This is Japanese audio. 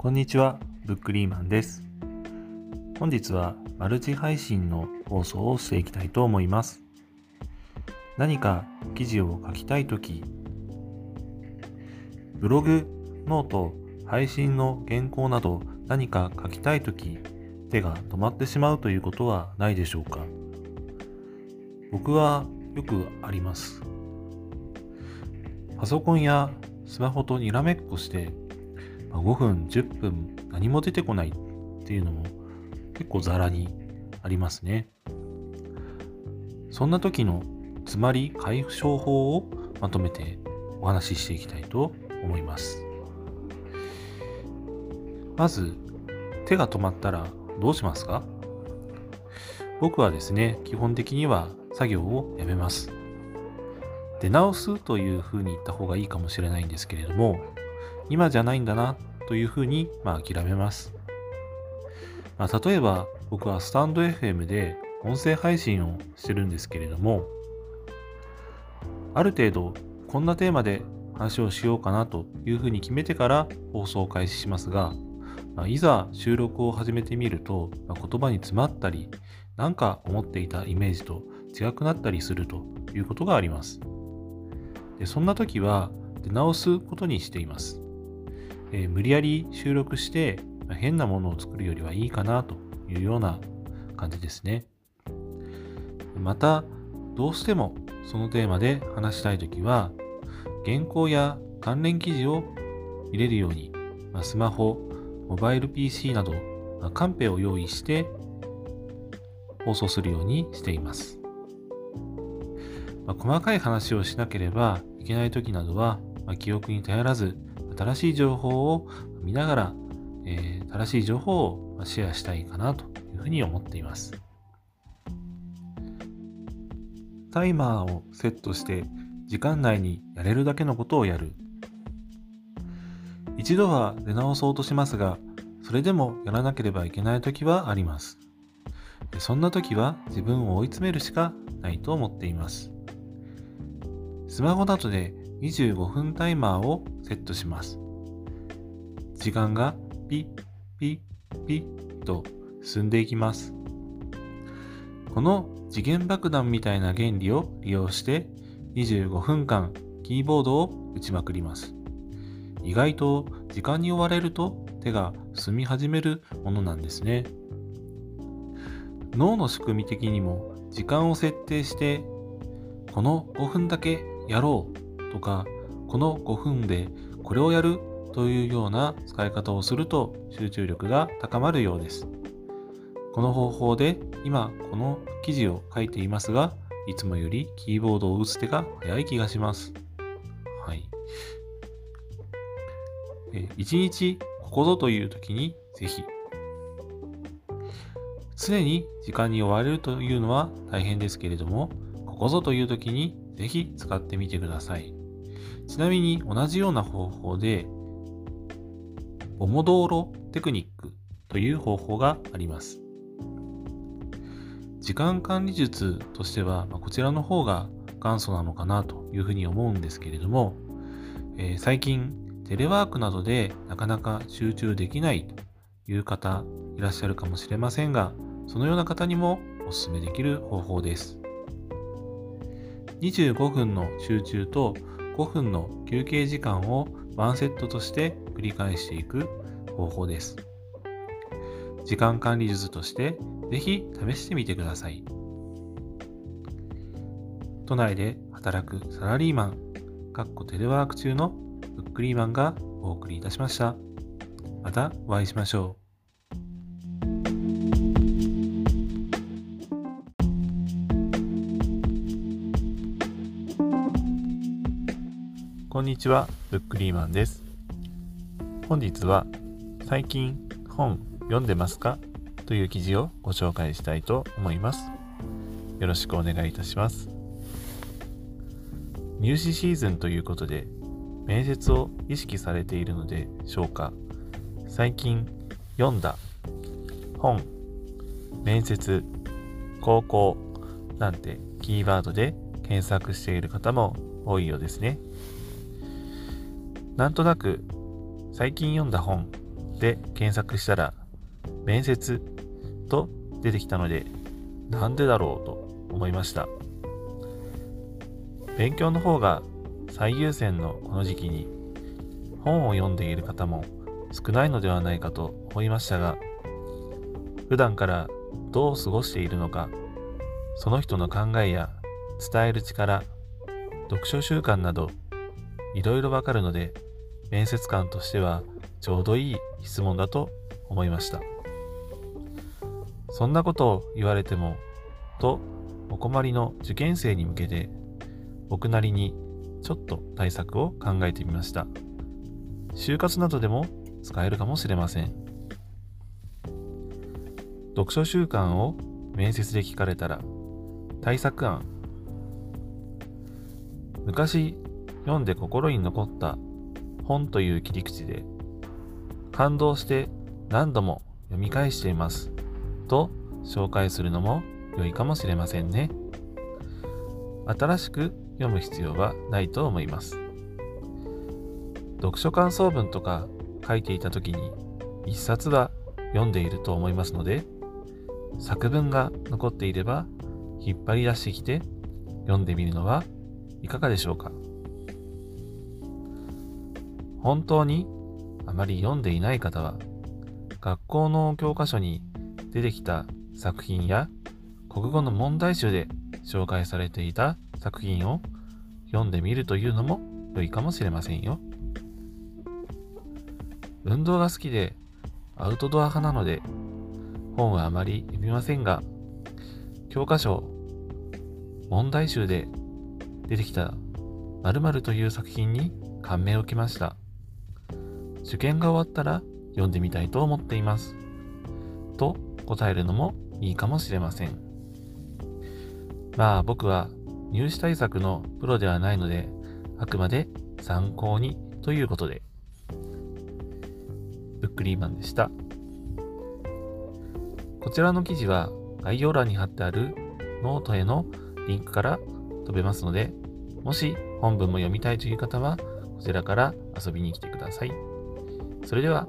こんにちは、ブックリーマンです。本日はマルチ配信の放送をしていきたいと思います。何か記事を書きたいとき、ブログ、ノート、配信の原稿など何か書きたいとき、手が止まってしまうということはないでしょうか僕はよくあります。パソコンやスマホとにらめっこして5分、10分何も出てこないっていうのも結構ザラにありますね。そんな時のつまり解消法をまとめてお話ししていきたいと思います。まず手が止まったらどうしますか？僕はですね、基本的には作業をやめます。出直すというふうに言った方がいいかもしれないんですけれども、今じゃないんだなというふうに、まあ、諦めます。まあ、例えば僕はスタンド FM で音声配信をしてるんですけれども、ある程度こんなテーマで話をしようかなというふうに決めてから放送を開始しますが、まあ、いざ収録を始めてみると、まあ、言葉に詰まったり、何か思っていたイメージと違くなったりするということがあります。でそんな時は出直すことにしています。えー、無理やり収録して、変なものを作るよりはいいかなというような感じですね。また、どうしてもそのテーマで話したいときは、原稿や関連記事を見れるように、ま、スマホ、モバイル PC など、カンペを用意して放送するようにしています。まあ、細かい話をしなければいけない時などは、まあ、記憶に頼らず新しい情報を見ながら、えー、正しい情報をシェアしたいかなというふうに思っています。タイマーをセットして時間内にやれるだけのことをやる。一度は出直そうとしますが、それでもやらなければいけない時はあります。そんな時は自分を追い詰めるしかないと思っています。スマホなどで25分タイマーをセットします。時間がピッピッピッと進んでいきます。この次元爆弾みたいな原理を利用して25分間キーボードを打ちまくります。意外と時間に追われると手が進み始めるものなんですね。脳の仕組み的にも時間を設定してこの5分だけやろうとか、この5分でこれをやるというような使い方をすると集中力が高まるようです。この方法で今この記事を書いていますが、いつもよりキーボードを打つ手が早い気がします。はい。1日ここぞという時にぜひ。常に時間に追われるというのは大変ですけれども、ここぞという時にぜひ使ってみてください。ちなみに同じような方法で、オモドーロテクニックという方法があります。時間管理術としては、まこちらの方が元祖なのかなというふうに思うんですけれども、えー、最近テレワークなどでなかなか集中できないという方いらっしゃるかもしれませんが、そのような方にもお勧めできる方法です。25分の集中と5分の休憩時間をワンセットとして繰り返していく方法です。時間管理術としてぜひ試してみてください。都内で働くサラリーマン、かっこテレワーク中のブックリーマンがお送りいたしました。またお会いしましょう。こんにちは、ブックリーマンです。本日は最近本読んでますか？という記事をご紹介したいと思います。よろしくお願いいたします。入試シーズンということで面接を意識されているのでしょうか？最近読んだ本、面接、高校なんてキーワードで検索している方も多いようですね。なんとなく最近読んだ本で検索したら、面接と出てきたので、なんでだろうと思いました。勉強の方が最優先のこの時期に本を読んでいる方も少ないのではないかと思いましたが、普段からどう過ごしているのか、その人の考えや伝える力、読書習慣など、いろいろわかるので、面接官としてはちょうどいい質問だと思いました。そんなことを言われても、とお困りの受験生に向けて、僕なりにちょっと対策を考えてみました。就活などでも使えるかもしれません。読書習慣を面接で聞かれたら、対策案。昔読んで心に残った本という切り口で、感動して何度も読み返しています。と紹介するのも良いかもしれませんね。新しく読む必要はないと思います。読書感想文とか書いていた時に一冊は読んでいると思いますので、作文が残っていれば引っ張り出してきて読んでみるのはいかがでしょうか本当に？あまり読んでいない方は学校の教科書に出てきた作品や国語の問題集で紹介されていた作品を読んでみるというのも良いかもしれませんよ。運動が好きでアウトドア派なので本はあまり読みませんが教科書問題集で出てきた〇〇という作品に感銘を受けました。受験が終わったら読んでみたいと思っています。と答えるのもいいかもしれません。まあ僕は入試対策のプロではないので、あくまで参考にということで、ブックリーマンでした。こちらの記事は概要欄に貼ってあるノートへのリンクから飛べますので、もし本文も読みたいという方は、こちらから遊びに来てください。それでは。